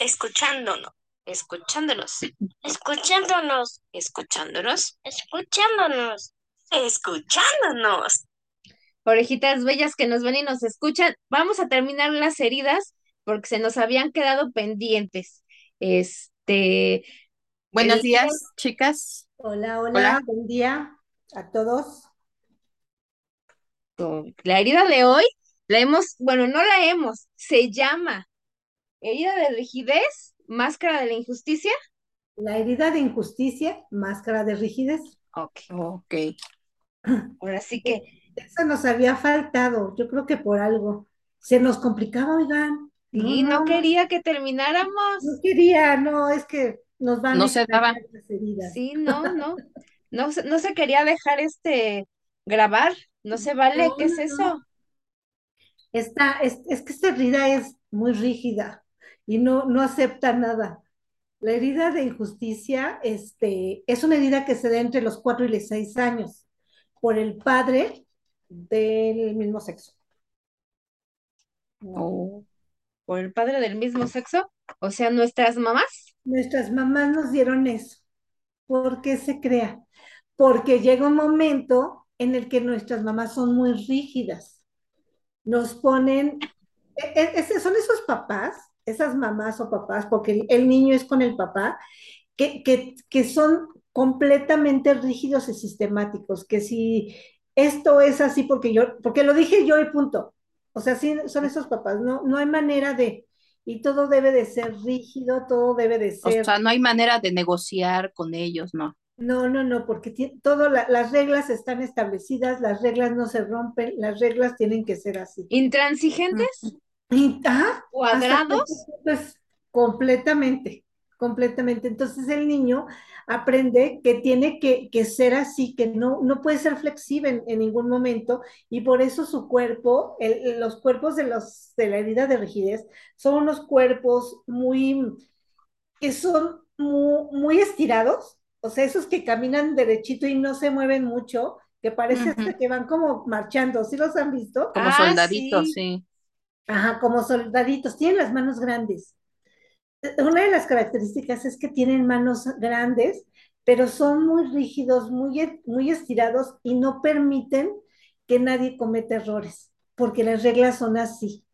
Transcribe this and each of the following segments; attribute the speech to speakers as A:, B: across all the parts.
A: escuchándonos, escuchándonos,
B: escuchándonos,
A: escuchándonos,
B: escuchándonos.
A: escuchándonos.
C: Orejitas bellas que nos ven y nos escuchan, vamos a terminar las heridas porque se nos habían quedado pendientes. Este,
D: Buenos
C: El-
D: días, chicas.
E: Hola, hola,
D: Hola.
E: buen día a todos.
C: la herida de hoy la hemos, bueno, no la hemos, se llama herida de rigidez, máscara de la injusticia.
E: La herida de injusticia, máscara de rigidez.
C: Ok,
D: Ok.
C: ahora sí que
E: Eso nos había faltado, yo creo que por algo. Se nos complicaba, oigan.
C: sí, no quería que termináramos.
E: no quería, no, es que nos van
D: No
E: a
D: se
E: extrañar
D: daba.
E: las heridas.
C: Sí, no, no, no, se- no se quería dejar este grabar, no se vale,
E: No,
C: ¿qué es eso?
E: no. Esta, es, es que esta herida es muy rígida y no, no acepta nada. La herida de injusticia este, es una herida que se da entre los cuatro y los seis años por el padre del mismo sexo.
D: Oh.
C: Por el padre del mismo sexo, o sea, nuestras mamás.
E: Nuestras mamás nos dieron eso. ¿Por qué se crea? Porque llega un momento en el que nuestras mamás son muy rígidas. Nos ponen, e- e- ese- son esos papás, esas mamás o papás, porque el, niño es con el papá, que, que, que son completamente rígidos y sistemáticos, que si esto es así porque yo, porque lo dije yo y punto. O sea, sí, son esos papás, no, no hay manera de, y todo debe de ser rígido, todo debe de
D: O
E: ser.
D: sea, no hay manera de negociar con ellos, ¿no?
E: No, no, no, porque la- las reglas están establecidas, las reglas no se rompen, las reglas tienen que ser así.
C: Intransigentes, cuadrados.
E: hasta cierto punto es completamente, completamente. Entonces el niño aprende que tiene que, que ser así, que no, no puede ser flexible en, en ningún momento, y por eso su cuerpo, el- los cuerpos de, los, de la herida de rigidez, son unos cuerpos muy, que son muy, muy estirados, o sea, esos que caminan derechito y no se mueven mucho, que parece hasta que van como marchando, ¿sí los han visto?
D: Como
C: Ah,
D: soldaditos,
C: sí.
D: sí.
E: Ajá, como soldaditos, tienen las manos grandes. Una de las características es que tienen manos grandes, pero son muy rígidos, muy, e- muy estirados y no permiten que nadie cometa errores, porque las reglas son así.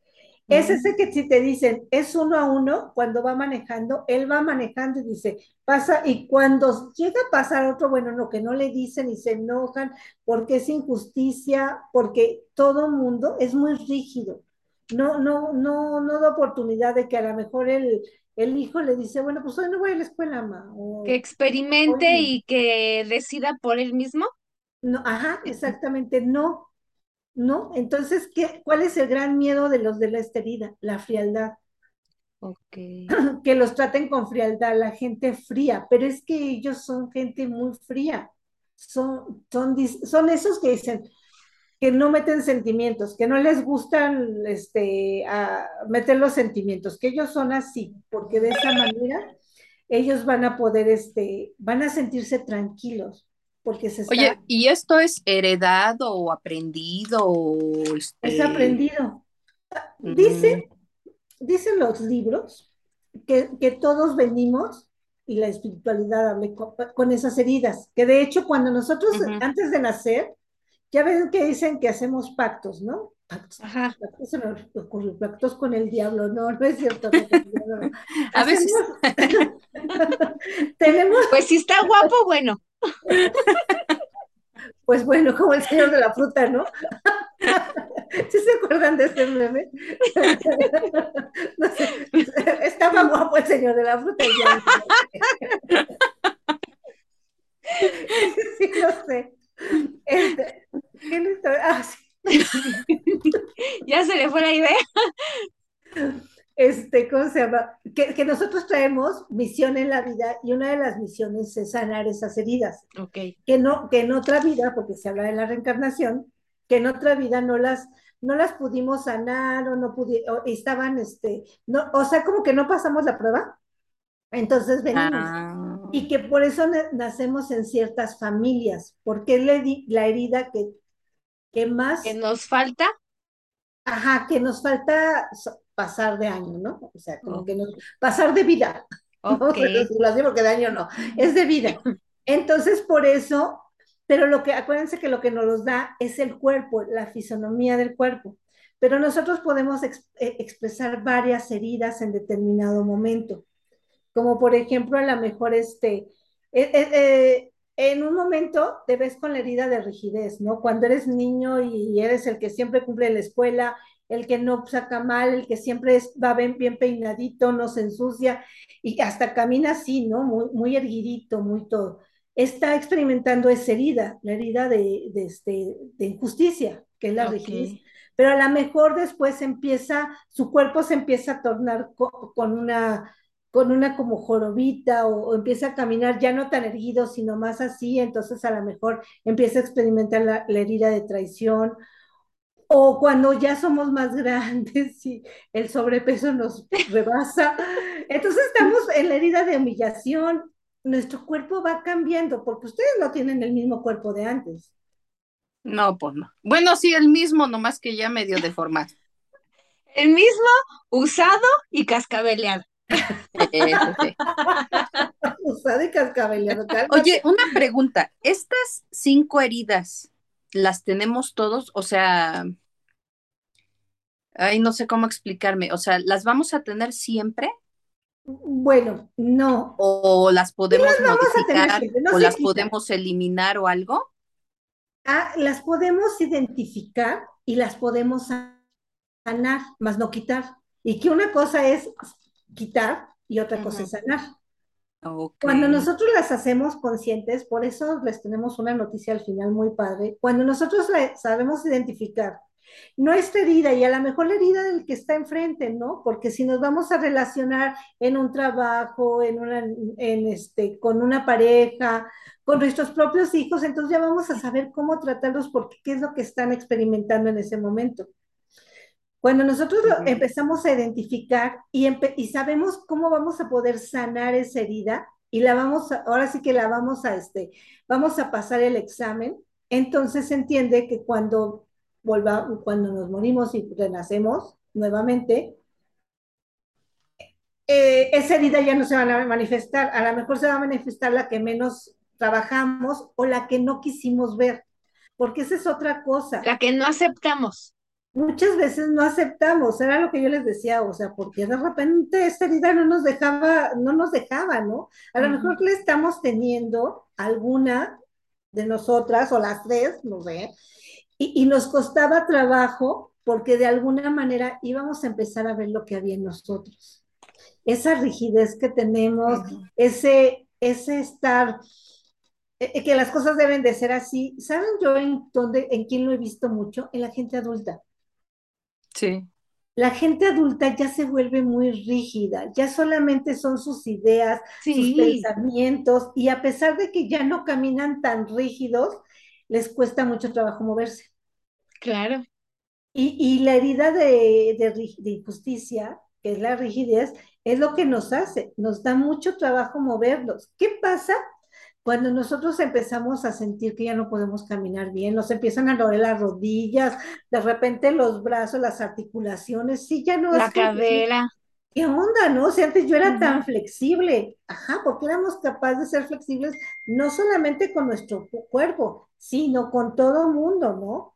E: Es ese que si te dicen, es uno a uno, cuando va manejando, él va manejando y dice, pasa, y cuando llega a pasar otro, bueno, no, que no le dicen y se enojan, porque es injusticia, porque todo mundo es muy rígido. No, no, no, no da oportunidad de que a lo mejor el, el hijo le dice, bueno, pues hoy no voy a la escuela, ma. O,
C: Que experimente y que decida por él mismo.
E: no, ajá, exactamente, no, no. Entonces, ¿qué, ¿cuál es el gran miedo de los de la herida? La frialdad.
C: Ok.
E: que los traten con frialdad, la gente fría, pero es que ellos son gente muy fría, son, son, son esos que dicen que no meten sentimientos, que no les gustan este, a meter los sentimientos, que ellos son así, porque de esa manera ellos van a poder, este, van a sentirse tranquilos, porque se está,
D: Oye, ¿y esto es heredado o aprendido o
E: es
D: este?
E: aprendido.
D: Mm.
E: Dice, dicen los libros que, que todos venimos, y la espiritualidad habla con, con esas heridas, que de hecho cuando nosotros antes de nacer, ya ven que dicen que hacemos pactos, ¿no? Pactos.
C: Ajá.
E: Pactos se me ocurrió, pactos con el diablo, no, no es cierto. no, no.
D: A veces.
E: Tenemos,
C: Pues si está guapo, bueno.
E: pues bueno, como el señor de la fruta, ¿no? ¿Sí se acuerdan de este meme? No sé, estaba guapo el señor de la fruta. y ya. Sí, lo sé. Este, ¿qué le estoy- ah, sí.
C: Ya se le fue la idea.
E: Este, ¿cómo se llama? Que, que nosotros traemos misión en la vida y una de las misiones es sanar esas heridas.
C: Ok.
E: que no, que en otra vida, porque se habla de la reencarnación, que en otra vida no las, no las pudimos sanar o no pudimos, estaban, este, no, o sea, como que no pasamos la prueba, entonces venimos.
D: Ah,
E: Y que por eso na- nacemos en ciertas familias, porque es la, heri- la herida que, que más,
C: Que nos falta.
E: ajá, que nos falta, pasar de año, ¿no? O sea, como que nos, pasar de vida.
C: Ok.
E: Vamos a decirlo así, porque de año no, es de vida. Entonces, por eso, pero lo que, acuérdense que lo que nos los da es el cuerpo, la fisonomía del cuerpo. Pero nosotros podemos eh, expresar varias heridas en determinado momento. Como por ejemplo, a lo mejor este, eh, eh, en un momento te ves con la herida de rigidez, ¿no? Cuando eres niño y eres el que siempre cumple en la escuela, el que no saca mal, el que siempre es- va bien, bien peinadito, no se ensucia y hasta camina así, ¿no? Muy, muy erguidito, muy todo. Está experimentando esa herida, la herida de, de, este, de injusticia, que es la
C: Ok.
E: rigidez. Pero a lo mejor después empieza, su cuerpo se empieza a tornar co- con una con una como jorobita o, o empieza a caminar ya no tan erguido, sino más así, entonces a lo mejor empieza a experimentar la, la herida de traición o cuando ya somos más grandes y el sobrepeso nos rebasa, entonces estamos en la herida de humillación, nuestro cuerpo va cambiando porque ustedes no tienen el mismo cuerpo de antes.
D: No, pues no. Bueno, sí, el mismo, nomás que ya medio deformado.
C: El mismo usado y cascabeleado.
D: Sí. Oye, una pregunta. ¿Estas cinco heridas las tenemos todos? O sea, ay, no sé cómo explicarme. O sea, ¿las vamos a tener siempre?
E: Bueno, no,
D: ¿O las podemos modificar?
E: no
D: ¿O las podemos eliminar o algo?
E: Ah, las podemos identificar y las podemos sanar, más no quitar. Y que una cosa es quitar y otra cosa es sanar. Cuando nosotros las hacemos conscientes, por eso les tenemos una noticia al final muy padre, cuando nosotros la sabemos identificar nuestra herida y a lo mejor la herida del que está enfrente, ¿no? Porque si nos vamos a relacionar en un trabajo, en una, en este, con una pareja, con nuestros propios hijos, entonces ya vamos a saber cómo tratarlos porque qué es lo que están experimentando en ese momento. Cuando nosotros empezamos a identificar y, empe- y sabemos cómo vamos a poder sanar esa herida y la vamos a, ahora sí que la vamos a, este, vamos a pasar el examen, entonces se entiende que cuando volva, cuando nos morimos y renacemos nuevamente, eh, esa herida ya no se va a manifestar, a lo mejor se va a manifestar la que menos trabajamos o la que no quisimos ver, porque esa es otra cosa.
C: La que no aceptamos.
E: Muchas veces no aceptamos, era lo que yo les decía, o sea, porque de repente esta herida no nos dejaba, no nos dejaba, ¿no? A lo mejor le estamos teniendo alguna de nosotras, o las tres, no sé, y, y nos costaba trabajo porque de alguna manera íbamos a empezar a ver lo que había en nosotros. Esa rigidez que tenemos, ese, ese estar, eh, que las cosas deben de ser así. ¿Saben yo en dónde, en quién lo he visto mucho? En la gente adulta.
D: Sí.
E: La gente adulta ya se vuelve muy rígida, ya solamente son sus ideas, sus pensamientos, y a pesar de que ya no caminan tan rígidos, les cuesta mucho trabajo moverse.
C: claro.
E: Y, y la herida de, de de injusticia, que es la rigidez, es lo que nos hace, nos da mucho trabajo movernos. ¿Qué pasa cuando nosotros empezamos a sentir que ya no podemos caminar bien? Nos empiezan a doler las rodillas, de repente los brazos, las articulaciones, sí, ya no
C: La
E: es que-
C: cadera.
E: ¿Qué onda, no? Si antes yo era tan flexible, ajá, porque éramos capaces de ser flexibles no solamente con nuestro cu- cuerpo, sino con todo mundo, ¿no?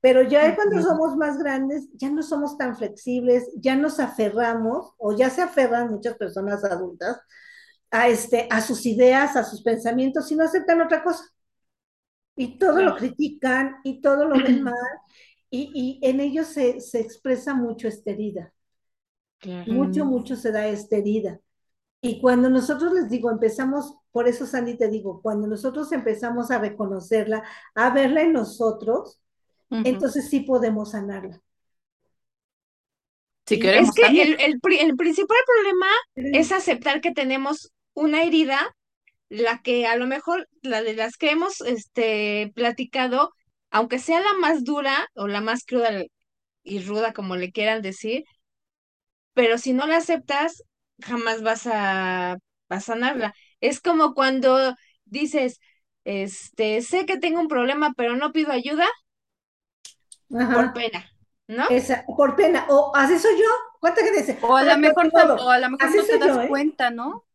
E: Pero ya cuando somos más grandes, ya no somos tan flexibles, ya nos aferramos, o ya se aferran muchas personas adultas a, este, a sus ideas, a sus pensamientos, y no aceptan otra cosa. Y todo lo critican, y todo lo ven mal, y, y en ellos se, se expresa mucho esta herida
C: Claro.
E: mucho, mucho se da esta herida. Y cuando nosotros les digo, empezamos, por eso Sandy te digo, cuando nosotros empezamos a reconocerla, a verla en nosotros, entonces sí podemos sanarla.
D: Si
E: Es
D: queremos
C: Es que el, el pri- el principal problema es aceptar que tenemos una herida, la que a lo mejor, la de las que hemos este, platicado, aunque sea la más dura o la más cruda y ruda, como le quieran decir, pero si no la aceptas, jamás vas a, a sanarla. Es como cuando dices, este, sé que tengo un problema, pero no pido ayuda por pena, ¿no?
E: Esa, por pena, o así soy yo, ¿Cuánta gente dice?
D: O a lo
E: "Ay,
D: mejor,
E: ni modo"?
D: o a lo mejor no te das
E: yo, ¿eh?
D: cuenta, ¿no?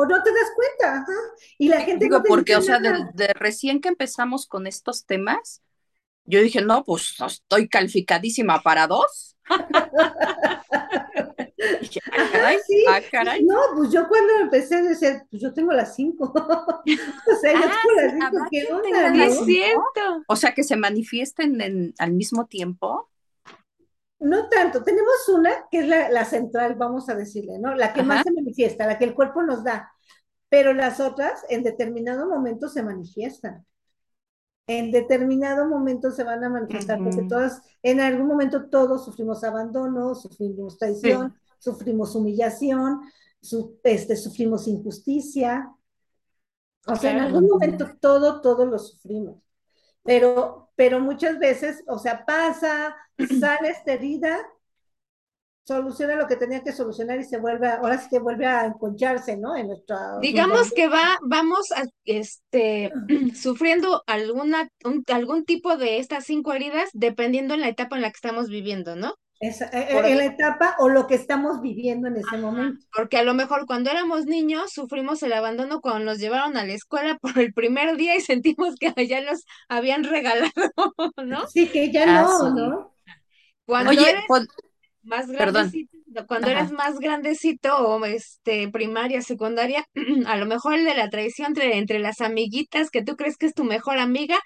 E: O no te das cuenta, ajá. Y la gente
D: Digo,
E: no te
D: porque, o sea, de, de recién que empezamos con estos temas, yo dije, no, pues estoy calificadísima para dos. Dije, ah, caray,
E: sí.
D: ah, caray.
E: No, pues yo cuando empecé a decir, pues yo tengo las cinco. o sea, yo
D: Ah,
E: tengo las cinco, ¿qué onda.
D: O sea, que se manifiesten en- al mismo tiempo.
E: No tanto, tenemos una que es la, la central, vamos a decirle, ¿no? La que
D: Ajá.
E: más se manifiesta, la que el cuerpo nos da, pero las otras en determinado momento se manifiestan. En determinado momento se van a manifestar, porque todas, en algún momento todos sufrimos abandono, sufrimos traición, sufrimos humillación, su- este, sufrimos injusticia. O sea, en algún momento todo, todo lo sufrimos. Pero, pero muchas veces, o sea, pasa, sale esta herida, soluciona lo que tenía que solucionar y se vuelve, a- ahora sí que vuelve a enconcharse, ¿no? En nuestra...
C: Digamos que va, vamos a, este, sufriendo alguna, un- algún tipo de estas cinco heridas dependiendo en la etapa en la que estamos viviendo, ¿no?
E: Esa- eh,
C: Por-
E: en la etapa o lo que estamos viviendo en ese momento.
C: Porque a lo mejor cuando éramos niños sufrimos el abandono cuando nos llevaron a la escuela por el primer día y sentimos que ya nos habían regalado, ¿no?
E: Sí, que ya
D: Ah,
E: no,
D: sí.
E: ¿no?
C: Cuando
D: Oye,
C: eres
D: pues,
C: más
D: perdón.
C: grandecito, cuando
D: Ajá.
C: eres más grandecito o este primaria, secundaria, a lo mejor el de la traición entre, entre las amiguitas que tú crees que es tu mejor amiga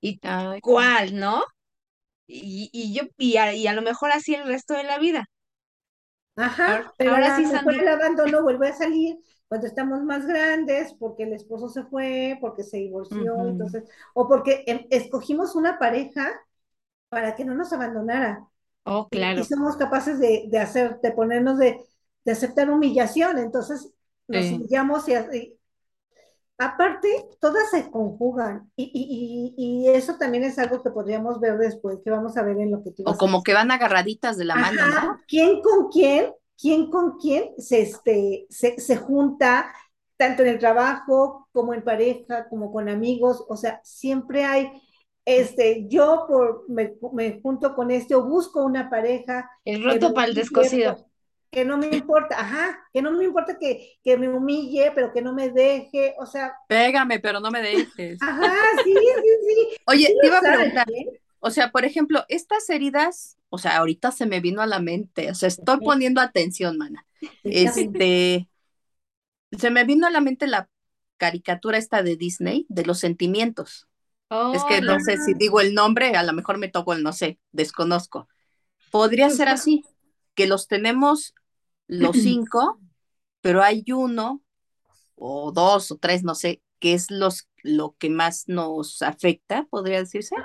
C: y
D: ay,
C: cuál, ¿no? Y, y yo, y a, y a lo mejor así el resto de la vida.
E: Ajá,
C: Ahora-
E: pero
C: ahora sí, Sandy.
E: el abandono vuelve a salir cuando estamos más grandes, porque el esposo se fue, porque se divorció, entonces, o porque em, escogimos una pareja para que no nos abandonara.
C: Oh, claro.
E: Y somos capaces de, de hacer, de ponernos de, de aceptar humillación, entonces nos
D: Sí.
E: humillamos y- aparte, todas se conjugan y, y- y- y eso también es algo que podríamos ver después, que vamos a ver en lo que tú
D: o como que van agarraditas de la mano, ¿no?
E: ¿quién con quién? ¿Quién con quién se, este, se, se junta tanto en el trabajo como en pareja, como con amigos? O sea, siempre hay, este, yo por, me, me junto con este o busco una pareja
C: El roto para el descosido.
E: Que no me importa, ajá, que no me importa que, que me humille, pero que no me deje, o sea,
D: Pégame, pero no me dejes.
E: ajá, sí, sí, sí.
D: Oye,
E: sí
D: te iba a preguntar,
E: ¿eh?
D: o sea, por ejemplo, estas heridas, o sea, ahorita se me vino a la mente, o sea, estoy poniendo atención, mana. Este, se me vino a la mente la caricatura esta de Disney, de los sentimientos. Es que no sé si digo el nombre, a lo mejor me toco el no sé, desconozco. Podría ser así, que los tenemos los cinco, pero hay uno o dos o tres, no sé, que es los lo que más nos afecta, podría decirse.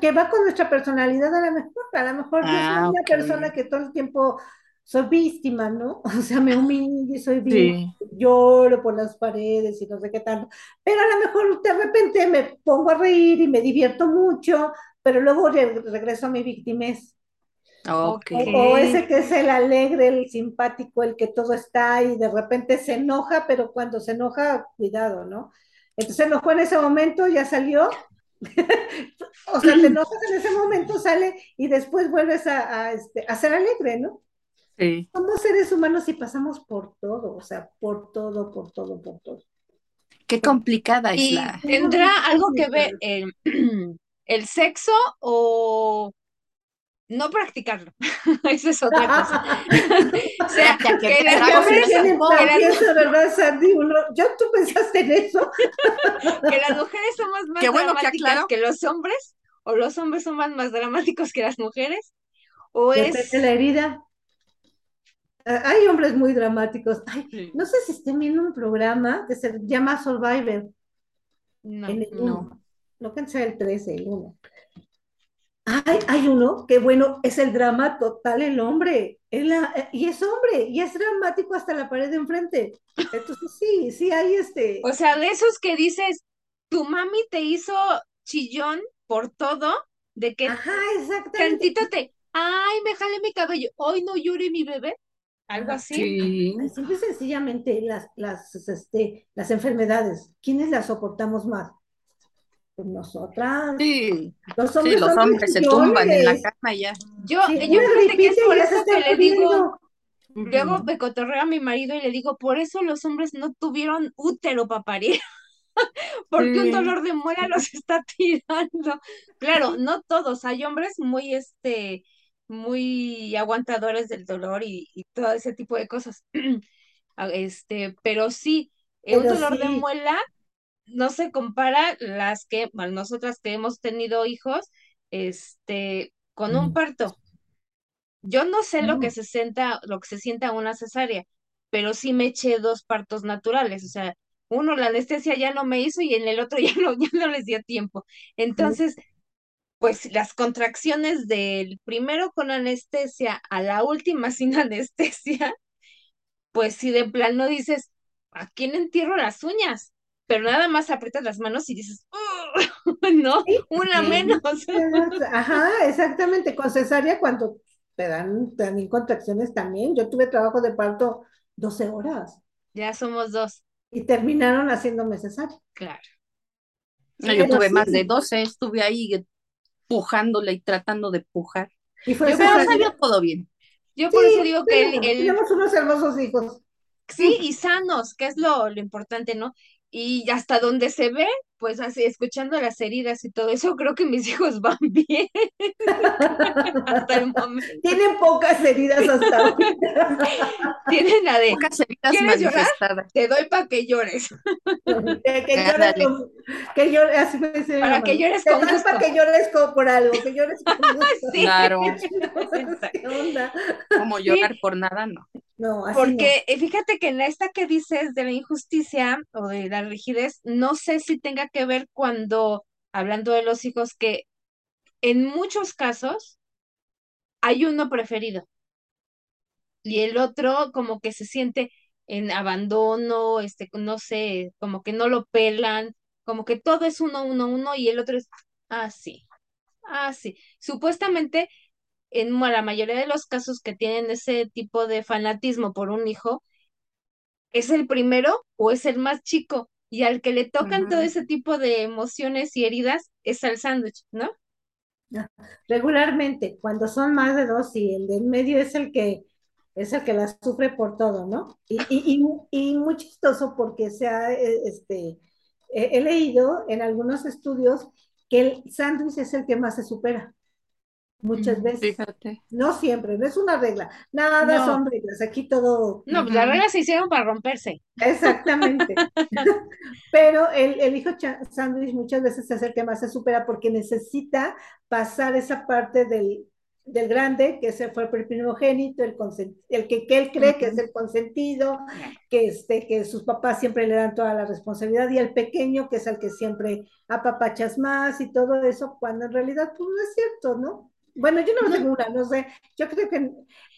E: Que va con nuestra personalidad a lo mejor, a lo mejor yo
D: Ah,
E: soy una
D: ok.
E: persona que todo el tiempo soy víctima, ¿no? O sea, me humillo y soy víctima,
D: Sí.
E: lloro por las paredes y no sé qué tanto, pero a lo mejor de repente me pongo a reír y me divierto mucho, pero luego re- regreso a mi victimez. O, o ese que es el alegre, el simpático, el que todo está y de repente se enoja, pero cuando se enoja, cuidado, ¿no? Entonces se enojó en ese momento, ya salió. o sea, te enojas en ese momento, sale y después vuelves a, a, este, a ser alegre, ¿no?
D: Sí.
E: Somos seres humanos y pasamos por todo, o sea, por todo, por todo, por todo.
D: Qué complicada es
C: ¿Y
D: la.
C: tendrá algo que ver el, el sexo o no practicarlo? Eso es otra cosa. O sea,
D: que
C: que que
E: ¿verdad, Sandy? Uno, ¿yo tú pensaste en eso?
C: que las mujeres somos más
D: Qué bueno que
C: dramáticas
D: aclaró.
C: que los hombres, o los hombres son más, más dramáticos que las mujeres, o
E: Depende
C: es
E: de la herida. Ah, Hay hombres muy dramáticos. Ay,
D: Sí.
E: no sé si estén viendo un programa que se llama Survivor
C: no,
E: en el
D: no.
E: 1. No que sea el 13, el 1. Hay, hay uno que, bueno, es el drama total, el hombre. Es la- eh, y es hombre, y es dramático hasta la pared de enfrente. Entonces, sí, sí, hay este.
C: o sea, de esos que dices, tu mami te hizo chillón por todo, de que
E: Ajá, exactamente.
C: tantito te, ay, me jalé mi cabello, hoy no llore mi bebé, algo así.
D: Sí.
E: Simple y sencillamente las, las, este, las enfermedades, ¿quiénes las soportamos más? Pues nosotras,
D: Sí,
E: los
D: sí,
E: hombres
D: los
E: son
D: hombres se tumban en la cama ya.
C: Yo,
E: Sí,
C: yo fíjate que es por eso que le digo, luego me cotorreo a mi marido y le digo, por eso los hombres no tuvieron útero para parir, porque un
D: Sí.
C: dolor de muela los está tirando. Claro, no todos, hay hombres muy, este, muy aguantadores del dolor y, y todo ese tipo de cosas. Ah, Este, pero sí, eh, un
E: Pero
C: dolor de
E: sí,
C: muela no se compara las que, bueno, nosotras que hemos tenido hijos, este, con un parto. Yo no sé lo que
E: no,
C: se sienta, lo que se sienta una cesárea, pero sí me eché dos partos naturales, o sea, uno la anestesia ya no me hizo y en el otro ya no, ya no les dio tiempo. Entonces, pues las contracciones del primero con anestesia a la última sin anestesia, pues si de plano dices, ¿a quién entierro las uñas? Pero nada más aprietas las manos y dices, "Ugh", no,
E: sí,
C: una menos.
E: Ajá, exactamente. Con cesárea, cuando te dan también contracciones también. Yo tuve trabajo de parto 12 horas
C: Ya somos dos,
E: y terminaron haciéndome cesárea.
C: claro.
D: No, yo tuve más de
E: sí,
D: 12, estuve ahí pujándole y tratando de pujar.
E: y fue
C: Yo
D: Pero salió todo bien.
C: Yo por eso digo que el,
E: tenemos,
C: el-
E: tenemos unos hermosos hijos.
C: sí, y sanos, que es lo, lo importante, ¿no? Y hasta donde se ve, pues así, escuchando las heridas y todo eso, creo que mis hijos van bien hasta el momento.
E: Tienen pocas heridas hasta ahorita.
C: Tienen la de,
D: Pocas heridas
C: ¿Quieres llorar? te doy para que llores.
E: Que, que llores con- que llores, así me dice mi
C: Para que llores
E: Te
C: con
E: das para
C: gusto.
E: que llores por algo, que llores con gusto.
C: Sí.
D: Claro,
E: Entonces, ¿qué onda?
D: como llorar por nada, no.
E: No, así
C: Porque eh, fíjate que en esta que dices de la injusticia o de la rigidez, no sé si tenga que ver cuando, hablando de los hijos, que en muchos casos hay uno preferido y el otro como que se siente en abandono, este, no sé, como que no lo pelan, como que todo es uno, uno, uno y el otro es así, así. Supuestamente en la mayoría de los casos que tienen ese tipo de fanatismo por un hijo, es el primero o es el más chico. Y al que le tocan todo ese tipo de emociones y heridas es al sándwich, ¿no?
E: Regularmente, cuando son más de dos y el del medio es el que es el que las sufre por todo, ¿no? Y, y, y, y muy chistoso porque se ha, eh, este, he leído en algunos estudios que el sándwich es el que más se supera, muchas veces.
D: Fíjate.
E: No siempre, no es una regla. Nada
C: No.
E: son reglas, aquí todo
C: No, pues las reglas se hicieron para romperse.
E: Exactamente. Pero el, el hijo sándwich muchas veces es el que más se supera porque necesita pasar esa parte del, del grande, que ese fue el primogénito, el, el que, que él cree que es el consentido, que, este, que sus papás siempre le dan toda la responsabilidad, y el pequeño, que es el que siempre apapachas más y todo eso, cuando en realidad pues no es cierto, ¿no? Bueno, yo no tengo una, no sé, yo creo que,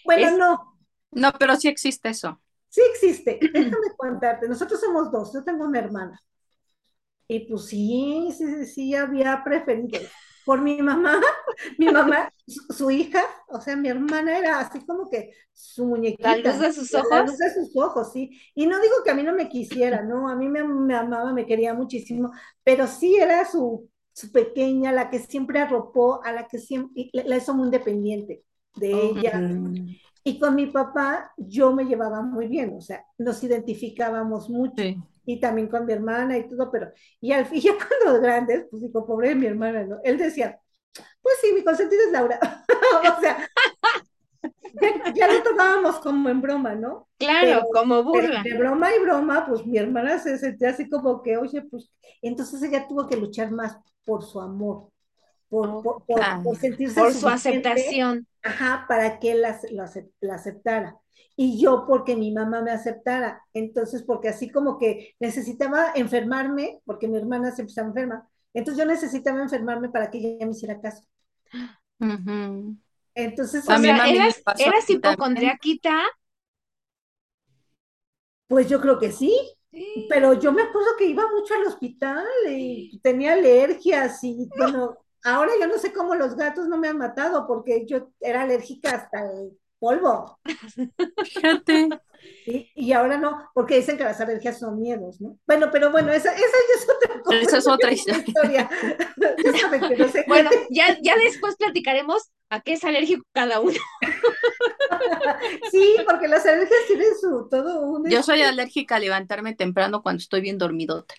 E: bueno,
C: Es-
E: no,
D: No, pero sí existe eso.
E: Sí existe, déjame contarte, nosotros somos dos, yo tengo una hermana. Y pues sí, sí, sí, sí, había preferidos. Por mi mamá, mi mamá, su, su hija, o sea, mi hermana era así como que su muñequita.
C: La luz de sus
E: La
C: ojos.
E: luz de sus ojos, sí. Y no digo que a mí no me quisiera, no, a mí me, me amaba, me quería muchísimo, pero sí era su, su pequeña, la que siempre arropó, a la que siempre, la hizo muy independiente de ella.
D: Mm,
E: Y con mi papá yo me llevaba muy bien, o sea, nos identificábamos mucho.
D: sí.
E: Y también con mi hermana y todo, pero, y al fin, ya cuando grandes, pues digo, pobre de mi hermana, ¿no? Él decía, pues sí, mi consentido es Laura. o sea, ya, ya lo tomábamos como en broma, ¿no?
C: Claro,
E: Pero-
C: como burla.
E: de broma y broma, pues mi hermana se sentía así como que, oye, pues, entonces ella tuvo que luchar más por su amor, por, por, por-
D: Ah.
E: por sentirse
C: Por su aceptación.
E: Ajá, para que él la, la acep- la aceptara. Y yo porque mi mamá me aceptara. Entonces, porque así como que necesitaba enfermarme, porque mi hermana siempre estaba enferma. Entonces yo necesitaba enfermarme para que ella me hiciera caso. Entonces,
C: O sea, ¿eras, eras hipocondriaquita?
E: pues yo creo que sí. Pero yo me acuerdo que iba mucho al hospital y tenía alergias y bueno, ahora yo no sé cómo los gatos no me han matado porque yo era alérgica hasta el polvo.
D: Fíjate.
E: Y, y ahora no, porque dicen que las alergias son miedos, ¿no? Bueno, pero bueno, esa, esa ya es otra cosa.
D: Esa es otra historia.
E: Ya saben que no sé
C: Bueno, ya, ya después platicaremos a qué es alérgico cada uno.
E: Sí, porque las alergias tienen su todo un
D: Yo soy alérgica a levantarme temprano cuando estoy bien dormidota.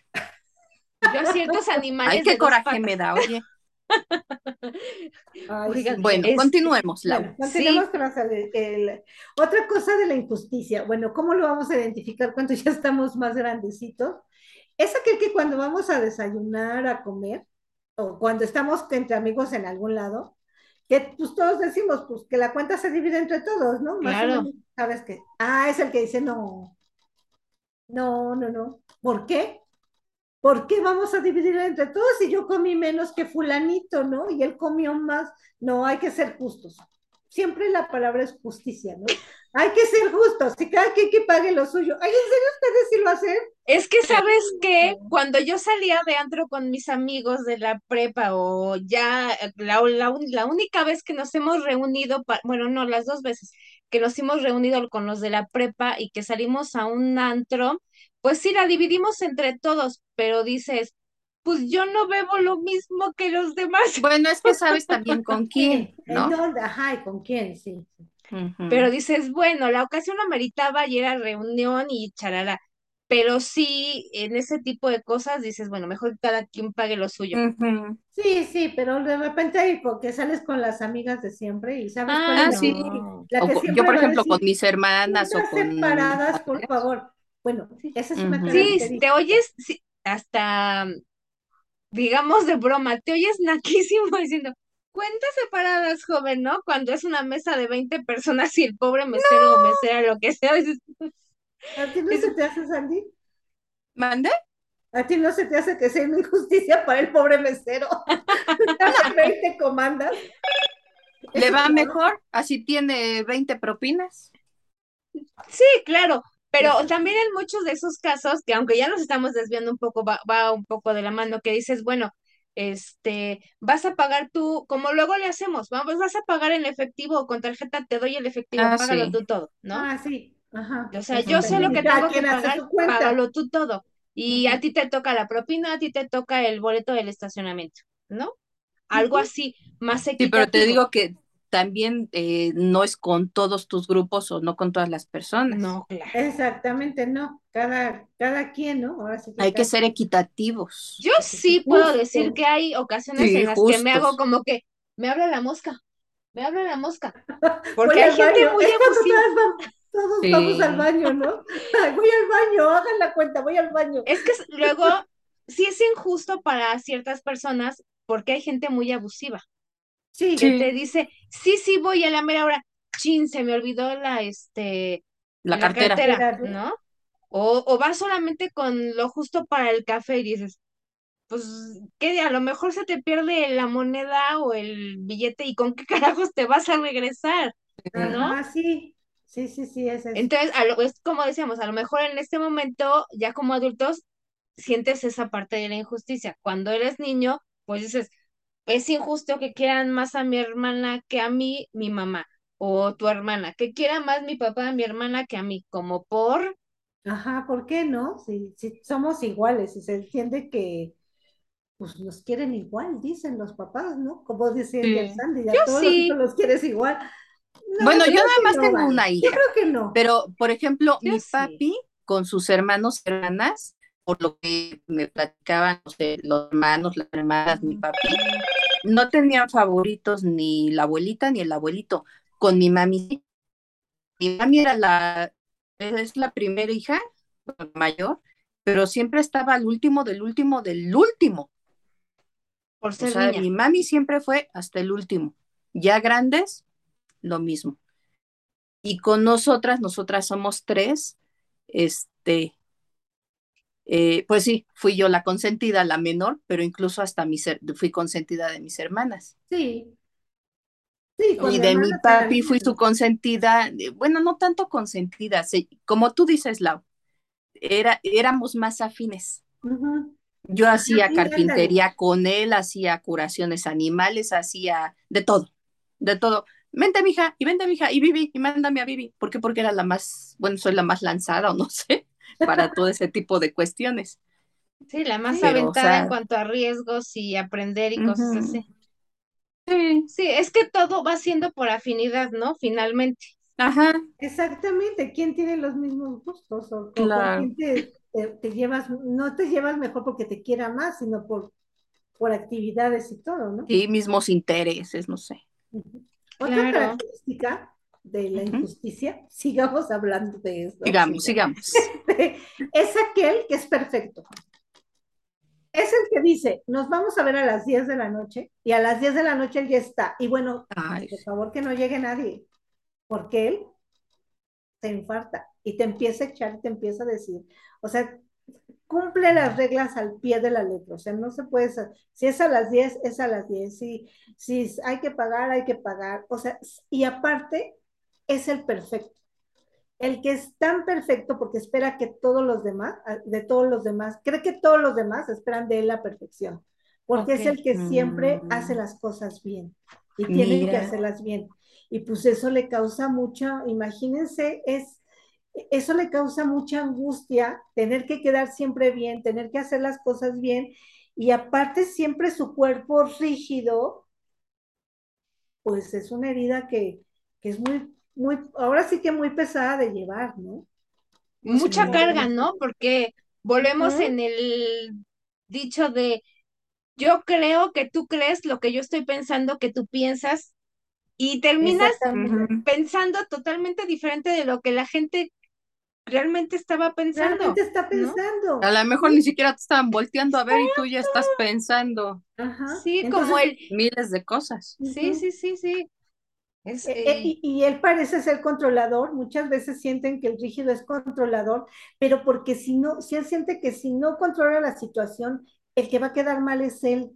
C: Yo a ciertos animales
D: Ay, qué coraje me da, oye.
E: Ay,
C: Oigan,
E: sí.
D: Bueno,
C: Este,
D: continuemos, Lau.
E: Bueno, continuemos con las el- otra cosa de la injusticia. Bueno, ¿cómo lo vamos a identificar cuando ya estamos más grandecitos? Es aquel que cuando vamos a desayunar, a comer, o cuando estamos entre amigos en algún lado, que pues todos decimos, pues que la cuenta se divide entre todos, ¿no? Más o
C: Claro.
E: menos, ¿sabes qué? Ah, es el que dice, no, no, no, no. ¿Por qué? ¿Por qué vamos a dividir entre todos si yo comí menos que fulanito, ¿no? Y él comió más. No, hay que ser justos. Siempre la palabra es justicia, ¿no? Hay que ser justos. Si cada quien que pague lo suyo. Ay, ¿en serio ustedes sí lo hacen?
C: Es que, ¿sabes qué? Cuando yo salía de antro con mis amigos de la prepa o ya eh, la, la, la única vez que nos hemos reunido, pa- bueno, no, las dos veces que nos hemos reunido con los de la prepa y que salimos a un antro, pues sí, la dividimos entre todos, pero dices, pues yo no bebo lo mismo que los demás,
D: Bueno, es que sabes también con quién,
E: Sí, ¿En
D: ¿no?
E: dónde? Ajá, ¿y con quién? Sí.
C: Pero dices, bueno, la ocasión ameritaba y era reunión y charala. Pero sí, en ese tipo de cosas dices, bueno, mejor que cada quien pague lo suyo.
E: Sí, sí, pero de repente hay co- que sales con las amigas de siempre y sabes cuál
C: Ah,
E: la
D: sí.
C: no.
E: La
D: O
E: que
D: yo, por ejemplo,
E: decir,
D: con mis hermanas o
E: "Juntas
D: con...
E: separadas, por favor. Bueno, esa es una
D: Ujú.
C: Sí, te oyes sí, hasta, digamos de broma, te oyes naquísimo diciendo, cuentas separadas, joven, ¿no? Cuando es una mesa de 20 personas y el pobre mesero o mesera, lo que sea, dices,
E: ¿A ti no
C: Es-
E: se te hace, Sandy?
D: ¿Mande?
E: ¿A ti no se te hace que sea una injusticia para el pobre mesero? Hace 20 comandas.
D: ¿Le va mejor? Así tiene 20 propinas.
C: sí, claro, pero también en muchos de esos casos, que aunque ya nos estamos desviando un poco, va, va un poco de la mano, que dices, bueno, este, vas a pagar tú, como luego le hacemos, vamos, vas a pagar en efectivo o con tarjeta, te doy el efectivo,
D: Ah,
C: págalo
D: sí.
C: tú todo, ¿no?
E: Ah, sí. Ajá.
C: O sea,
E: Eso
C: yo sé lo que tengo que pagar, págalo tú todo. Y a ti te toca la propina, a ti te toca el boleto del estacionamiento, ¿no? Algo así, más
D: Sí, pero te
C: equitativo.
D: digo que también eh, no es con todos tus grupos o no con todas las personas.
C: No, claro.
E: Exactamente, no. Cada, cada quien, ¿¿no? Ahora sí que
D: Hay que ser equitativos.
C: Yo sí puedo decir que hay ocasiones
D: Sí,
C: en las que me hago como que me habla la mosca, me habla la mosca. Porque hay gente
E: baño.
C: muy abusiva.
E: todos
D: Sí.
E: vamos al baño, ¿no? Ay, voy al baño, hagan la cuenta, voy al baño.
C: Es que luego sí es injusto para ciertas personas porque hay gente muy abusiva
E: Sí,
C: que
D: Sí.
C: te dice, sí, sí, voy a la mera hora. Chin, se me olvidó la, este,
D: La
C: la
D: cartera.
E: ¿no?
C: O, o vas solamente con lo justo para el café y dices, pues, que a lo mejor se te pierde la moneda o el billete y con qué carajos te vas a regresar, ¿no?
E: Ajá, sí. Sí, sí, sí, es eso.
C: Entonces, a lo- es como decíamos, a lo mejor en este momento, ya como adultos, sientes esa parte de la injusticia. Cuando eres niño, pues dices, es injusto que quieran más a mi hermana que a mí, mi mamá, o tu hermana, que quiera más mi papá, mi hermana que a mí, como por,
E: Ajá, ¿por qué no? Si, si somos iguales y se entiende que pues nos quieren igual, dicen los papás, ¿no? Como decía
D: Sí.
E: el Sandy, a
C: Yo
E: todos
C: sí.
E: los, los quieres igual. No,
D: Bueno, yo nada más
E: no
D: tengo
E: vale.
D: una
E: Yo
D: hija,
E: creo que no.
D: pero por ejemplo,
C: Yo
D: mi
C: sí.
D: papi con sus hermanos y hermanas, por lo que me platicaban no sé, los hermanos, las hermanas, mi papi, no tenían favoritos ni la abuelita ni el abuelito. Con mi mami, mi mami era la, es la primera hija mayor, pero siempre estaba al último del último del último.
C: por
D: O
C: ser
D: sea,
C: niña.
D: mi mami siempre fue hasta el último. Ya grandes, lo mismo. Y con nosotras, nosotras somos tres, este, eh, pues sí, fui yo la consentida, la menor, pero incluso hasta mis, fui consentida de mis hermanas.
E: Sí. Sí,
D: Y de mi papi fui su consentida, eh, bueno, no tanto consentida, se- como tú dices, Lau, era, éramos más afines. Yo hacía
E: sí,
D: carpintería con él, hacía curaciones animales, hacía de todo, de todo. vente mija, y vente mija, y Vivi, y mándame a Vivi. ¿Por qué? Porque era la más, bueno, soy la más lanzada o no sé, para todo ese tipo de cuestiones.
C: Sí, la más
D: o
C: aventada
D: sea-
C: en cuanto a riesgos y aprender y cosas así.
D: Sí,
C: Sí, es que todo va siendo por afinidad, ¿no? Finalmente.
D: ajá,
E: Exactamente, ¿quién tiene los mismos gustos? O, con
D: Claro.
E: quién te, te- te llevas, no te llevas mejor porque te quiera más, sino por, por actividades y todo, ¿no?
D: sí, mismos intereses, no sé.
E: Otra
C: Claro.
E: característica de la injusticia, sigamos hablando de esto,
D: Sigamos, sigamos.
E: es aquel que es perfecto. Es el que dice, nos vamos a ver a las 10 de la noche y a las 10 de la noche él ya está. Y bueno,
D: Ay,
E: por favor que no llegue nadie, porque él se infarta y te empieza a echar y te empieza a decir, o sea, cumple las reglas al pie de la letra, o sea, no se puede, si es a las 10, es a las 10, si, si hay que pagar, hay que pagar, o sea, y aparte es el perfecto. El que es tan perfecto porque espera que todos los demás, de todos los demás, cree que todos los demás esperan de él la perfección, porque es el que siempre
D: Mm.
E: hace las cosas bien y tiene que hacerlas bien. Y pues eso le causa mucha, imagínense, es, eso le causa mucha angustia, tener que quedar siempre bien, tener que hacer las cosas bien, y aparte siempre su cuerpo rígido, pues es una herida que, que es muy, muy, ahora sí que muy pesada de llevar, ¿no?
C: Mucha
E: Sí.
C: carga, ¿no? Porque volvemos en el dicho de yo creo que tú crees lo que yo estoy pensando que tú piensas y terminas pensando totalmente diferente de lo que la gente realmente estaba pensando,
E: Realmente está
C: ¿no?
E: pensando.
D: A lo mejor ni siquiera te estaban volteando a ver y tú ya estás pensando
E: Ajá.
C: Sí, como el,
D: miles de cosas.
C: sí, sí, sí, sí. Es,
E: Eh, eh,
C: eh,
E: y, y él parece ser controlador, muchas veces sienten que el rígido es controlador, pero porque si no, si él siente que si no controla la situación, el que va a quedar mal es él.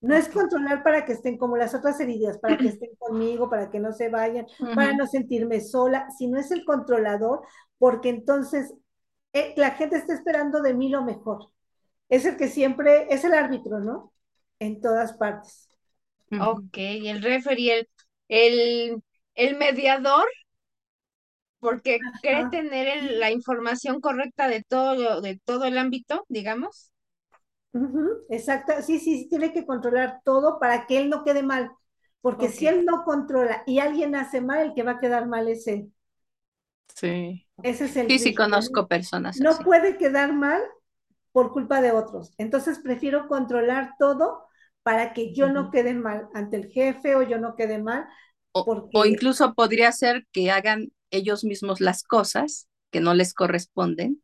E: No es controlar para que estén como las otras heridas, para que estén conmigo, para que no se vayan, para no sentirme sola, sino es el controlador, porque entonces eh, la gente está esperando de mí lo mejor. Es el que siempre, es el árbitro, ¿no? En todas partes.
C: Ok, el referee, el, el, el mediador, porque cree
E: Ajá.
C: tener el- la información correcta de todo, de todo el ámbito, digamos.
E: Exacto, sí, sí, sí, tiene que controlar todo para que él no quede mal, porque si él no controla y alguien hace mal, el que va a quedar mal es él.
D: Sí.
E: Ese es el
D: Sí, sí, conozco personas
E: No
D: así.
E: puede quedar mal por culpa de otros. Entonces prefiero controlar todo para que yo no quede mal ante el jefe o yo no quede mal,
D: O, incluso podría ser que hagan ellos mismos las cosas que no les corresponden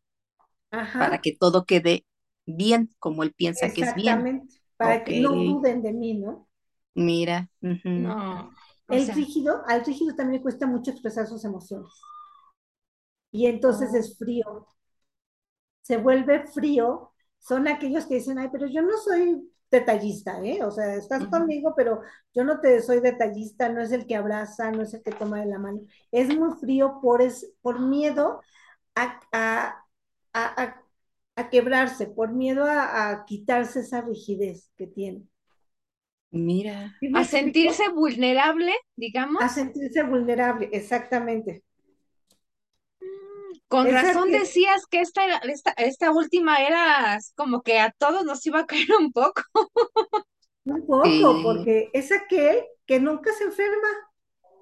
D: para
E: ajá,
D: que todo quede bien como él piensa que es bien.
E: exactamente, para que no duden de mí, ¿no?
D: mira.
C: No, o
E: El
C: sea,
E: rígido, al rígido también le cuesta mucho expresar sus emociones. Y entonces
C: oh,
E: es frío. Se vuelve frío. Son aquellos que dicen, ay, pero yo no soy detallista, ¿eh? O sea, estás conmigo, pero yo no te soy detallista, no es el que abraza, no es el que toma de la mano. Es muy frío por, es, por miedo a, a, a, a, quebrarse, por miedo a, quitarse esa rigidez que tiene.
D: Mira.
E: ¿Sí me
C: a sentirse vulnerable, digamos.
E: A sentirse vulnerable, exactamente.
C: Con
E: Esa
C: razón
E: que,
C: decías que esta, era- esta, esta última era como que a todos nos iba a caer un poco.
E: un poco,
D: Sí.
E: porque es aquel que nunca se enferma,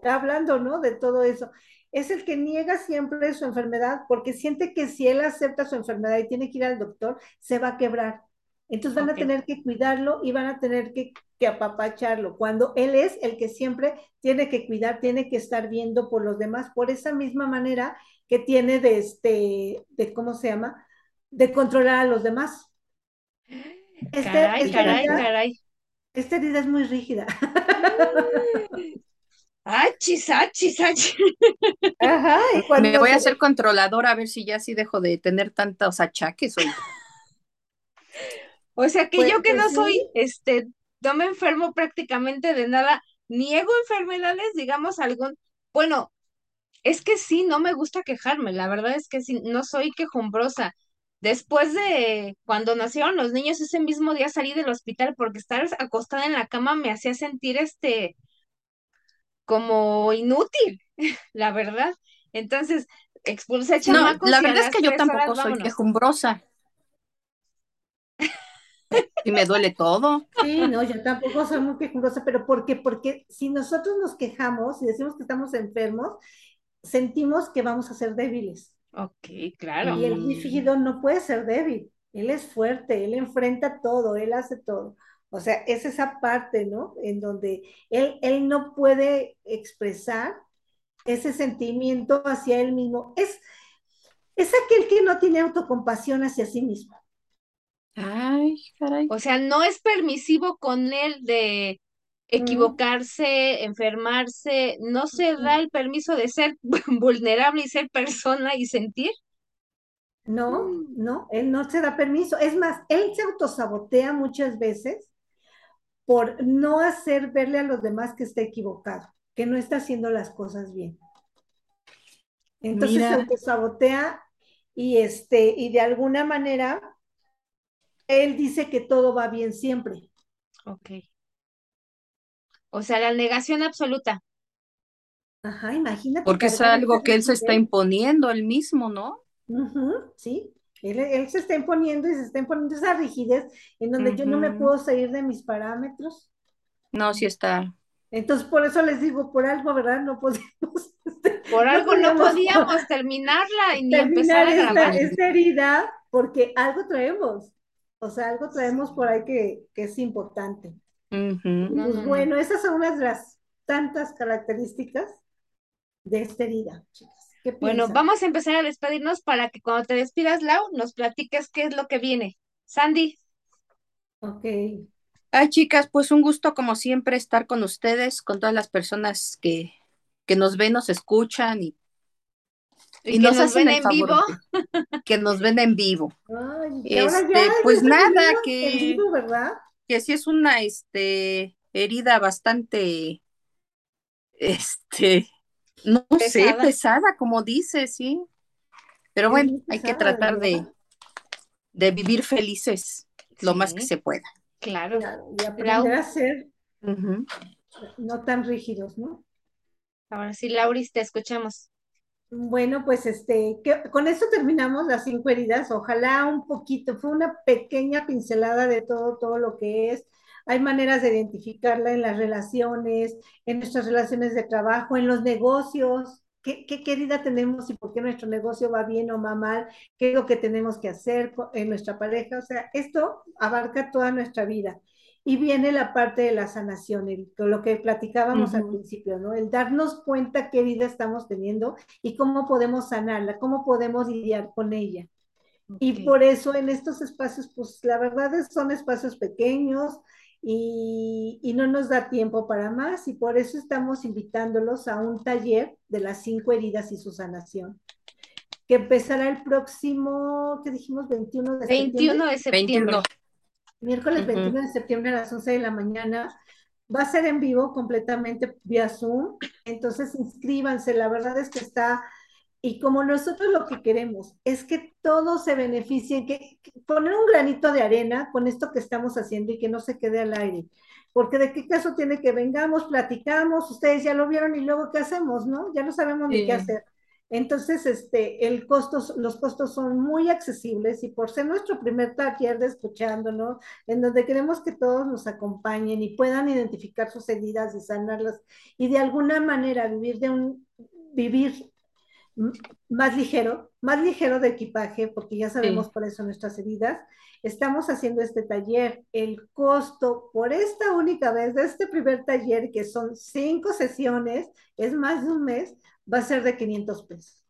E: hablando, ¿no? De todo eso. Es el que niega siempre su enfermedad porque siente que si él acepta su enfermedad y tiene que ir al doctor, se va a quebrar. Entonces van a tener que cuidarlo y van a tener que, que apapacharlo, cuando él es el que siempre tiene que cuidar, tiene que estar viendo por los demás, por esa misma manera que tiene de este, de cómo se llama, de controlar a los demás. Este,
C: Caray,
E: esta
C: caray,
E: herida,
C: caray.
E: esta herida es muy rígida.
C: Achis, achis, achis.
E: Ajá, y
D: Me voy a hacer controladora a ver si ya sí dejo de tener tantos achaques. oye.
C: O sea que
E: Pues-
C: yo que
E: pues
C: no
E: sí.
C: soy, este, no me enfermo prácticamente de nada, niego enfermedades, digamos, algún, bueno, es que sí, no me gusta quejarme, la verdad es que sí, no soy quejumbrosa. Después de cuando nacieron los niños, ese mismo día salí del hospital porque estar acostada en la cama me hacía sentir este, como inútil, la verdad. Entonces, expulsé
D: No,
C: chamacos
D: la
C: y a
D: verdad es que yo
C: horas
D: tampoco soy
C: vámonos.
D: quejumbrosa. Y me duele todo.
E: Sí, no, yo tampoco soy muy quejumbrosa, pero ¿por qué? Porque si nosotros nos quejamos y decimos que estamos enfermos, sentimos que vamos a ser débiles.
C: Ok, claro.
E: Y el bífido no puede ser débil. Él es fuerte, él enfrenta todo, él hace todo. O sea, es esa parte, ¿no? En donde él, él no puede expresar ese sentimiento hacia él mismo. Es, es aquel que no tiene autocompasión hacia sí mismo.
D: Ay, caray.
C: O sea, no es permisivo con él de equivocarse, enfermarse, no se da el permiso de ser vulnerable y ser persona y sentir.
E: No,
C: Mm.
E: no, él no se da permiso. Es más, él se autosabotea muchas veces por no hacer verle a los demás que está equivocado, que no está haciendo las cosas bien. Entonces se autosabotea y este, y de alguna manera él dice que todo va bien siempre.
C: Ok. O sea, la negación absoluta.
E: Ajá, imagínate.
D: Porque es algo que él se está imponiendo él mismo, ¿no?
E: Ujú, sí, él, él se está imponiendo y se está imponiendo esa rigidez en donde yo no me puedo salir de mis parámetros.
D: No, sí está.
E: Entonces, por eso les digo, por algo, ¿verdad? No podemos este,
C: Por
E: no
C: algo no
E: podíamos
C: podíamos terminarla y ni empezar
E: terminar
C: a
E: esta,
C: grabar.
E: esta herida porque algo traemos. O sea, algo traemos por ahí que, que es importante. Pues bueno, esas son unas de las tantas características de esta herida, chicas. ¿Qué
C: Bueno, vamos a empezar a despedirnos para que cuando te despidas, Lau, nos platiques qué es lo que viene. Sandy,
E: Ok.
D: Ay, chicas, pues un gusto como siempre estar con ustedes, con todas las personas que, que nos ven, nos escuchan y,
C: y
D: y
C: que
D: nos
C: nos
D: hacen
C: ven en vivo.
D: que nos ven en vivo.
E: Ay, que ahora
D: Este,
E: ya
D: pues nada,
E: vivo, en
D: que,
E: vivo, ¿verdad?
D: Que sí es una este, herida bastante, este, no sé,
C: Pesada.
D: como dices, sí. Pero bueno, hay que tratar de, de vivir felices lo más que se pueda.
C: claro.
E: Y aprender a ser no tan rígidos, ¿no?
C: ahora sí, Lauris, te escuchamos.
E: Bueno, pues este, que- con esto terminamos las cinco heridas. Ojalá un poquito, fue una pequeña pincelada de todo, todo lo que es. Hay maneras de identificarla en las relaciones, en nuestras relaciones de trabajo, en los negocios. ¿Qué, qué, qué herida tenemos y por qué nuestro negocio va bien o va mal? ¿Qué es lo que tenemos que hacer en nuestra pareja? O sea, esto abarca toda nuestra vida. Y viene la parte de la sanación, el- lo que platicábamos al
D: Ujú.
E: principio, ¿no? El darnos cuenta qué herida estamos teniendo y cómo podemos sanarla, cómo podemos lidiar con ella. Y
C: Ok.
E: por eso en estos espacios, pues la verdad es, son espacios pequeños y, y no nos da tiempo para más y por eso estamos invitándolos a un taller de las cinco heridas y su sanación, que empezará el próximo, ¿qué dijimos? 21 de septiembre.
C: 21 de septiembre.
D: 21.
E: Miércoles. 21 de septiembre a las 11 de la mañana. Va a ser en vivo completamente vía Zoom. Entonces inscríbanse. La verdad es que está. Y como nosotros lo que queremos es que todos se beneficien, que, que poner un granito de arena con esto que estamos haciendo y que no se quede al aire. Porque de qué caso tiene que vengamos, platicamos, ustedes ya lo vieron y luego qué hacemos, ¿no? Ya no sabemos ni qué hacer. Entonces, este, el los costos son muy accesibles y por ser nuestro primer taller de escuchándonos, en donde queremos que todos nos acompañen y puedan identificar sus heridas y sanarlas y de alguna manera vivir de un vivir más ligero, más ligero de equipaje, porque ya sabemos
D: Sí.
E: por eso nuestras heridas. Estamos haciendo este taller. El costo por esta única vez de este primer taller, que son cinco sesiones, es más de un mes, va a ser de 500 pesos.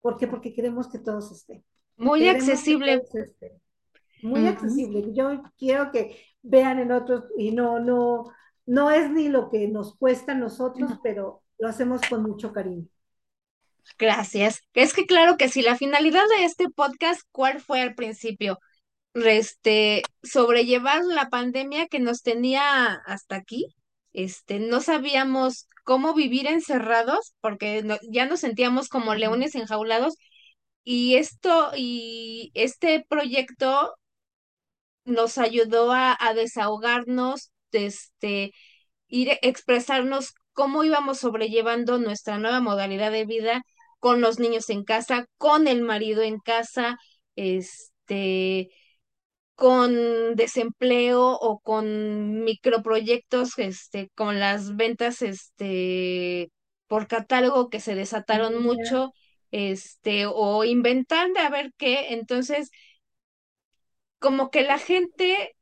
E: ¿Por qué? Porque queremos que todos estén.
C: Muy
E: Queremos
C: accesible.
E: estén. Muy accesible. Yo quiero que vean en otros y no, no, no es ni lo que nos cuesta a nosotros, pero lo hacemos con mucho cariño.
C: Gracias. Es que claro que sí, la finalidad de este podcast, ¿cuál fue al principio? Este, sobrellevar la pandemia que nos tenía hasta aquí. Este, no sabíamos cómo vivir encerrados porque no- ya nos sentíamos como leones enjaulados y esto y este proyecto nos ayudó a, a desahogarnos, este, ir a expresarnos cómo íbamos sobrellevando nuestra nueva modalidad de vida con los niños en casa, con el marido en casa, este, con desempleo o con microproyectos, este, con las ventas, este, por catálogo que se desataron mucho, este, o inventar de a ver qué. Entonces, como que la gente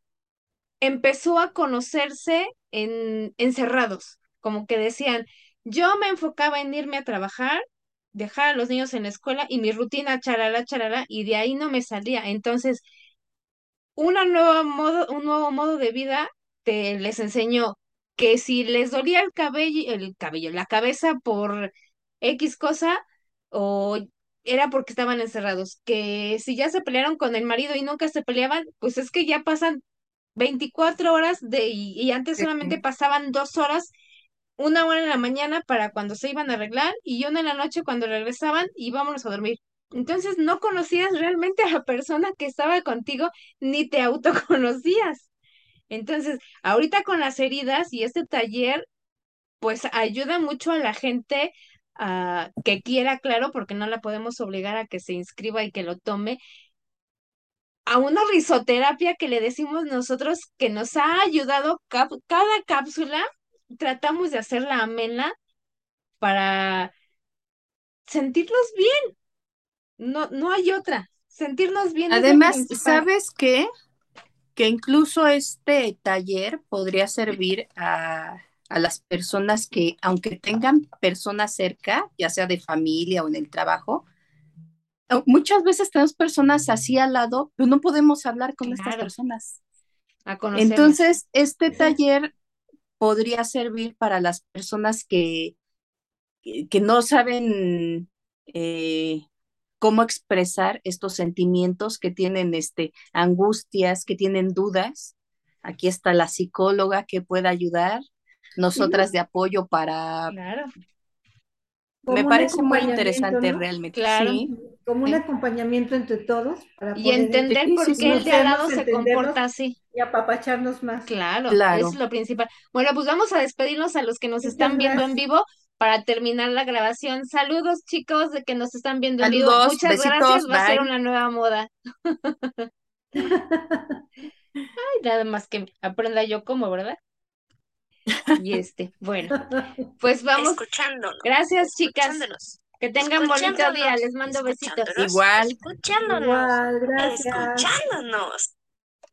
C: empezó a conocerse en, encerrados, como que decían, yo me enfocaba en irme a trabajar, dejar a los niños en la escuela y mi rutina charala, charala, y de ahí no me salía. Entonces, una nueva modo, un nuevo modo de vida te les enseñó que si les dolía el cabello, el cabello, la cabeza por X cosa, o era porque estaban encerrados, que si ya se pelearon con el marido y nunca se peleaban, pues es que ya pasan 24 horas de, y, y antes solamente pasaban dos horas, una hora en la mañana para cuando se iban a arreglar y una en la noche cuando regresaban y vámonos a dormir. Entonces no conocías realmente a la persona que estaba contigo ni te autoconocías. Entonces, ahorita con las heridas y este taller, pues ayuda mucho a la gente ah, que quiera, claro, porque no la podemos obligar a que se inscriba y que lo tome, a una risoterapia que le decimos nosotros que nos ha ayudado cada cápsula, tratamos de hacerla amena para sentirnos bien. No, no hay otra. Sentirnos bien es lo
D: Además,
C: principal.
D: ¿sabes qué? Que incluso este taller podría servir a, a las personas que, aunque tengan personas cerca, ya sea de familia o en el trabajo, muchas veces tenemos personas así al lado, pero no podemos hablar con estas personas.
C: a.
D: Entonces, este taller podría servir para las personas que, que que no saben eh, cómo expresar estos sentimientos, que tienen este, angustias, que tienen dudas. Aquí está la psicóloga que puede ayudar, nosotras de apoyo para...
C: Claro,
E: Como
D: Me parece muy interesante
E: ¿no?
D: realmente.
C: Claro.
D: Sí,
E: Como un
C: Sí.
E: acompañamiento entre todos para
C: y
E: poder
C: entender
D: Sí,
C: por qué
D: sí.
C: el de al lado se comporta así.
E: y apapacharnos más.
C: Claro,
D: Claro.
C: es lo principal. Bueno, pues vamos a despedirnos a los que nos
E: Muchas
C: están viendo en vivo para terminar la grabación. Saludos, chicos, de que nos están viendo en vivo.
D: Saludos,
C: Muchas
D: besitos,
C: gracias, va a ser una nueva moda. Ay, nada más que aprenda yo cómo, ¿verdad? Y este, bueno, pues vamos.
A: Escuchándonos.
C: Gracias, chicas.
A: Escuchándonos.
C: Que tengan bonito día. Les mando besitos.
D: Igual.
B: Escuchándonos.
E: Igual, gracias.
A: Escuchándonos.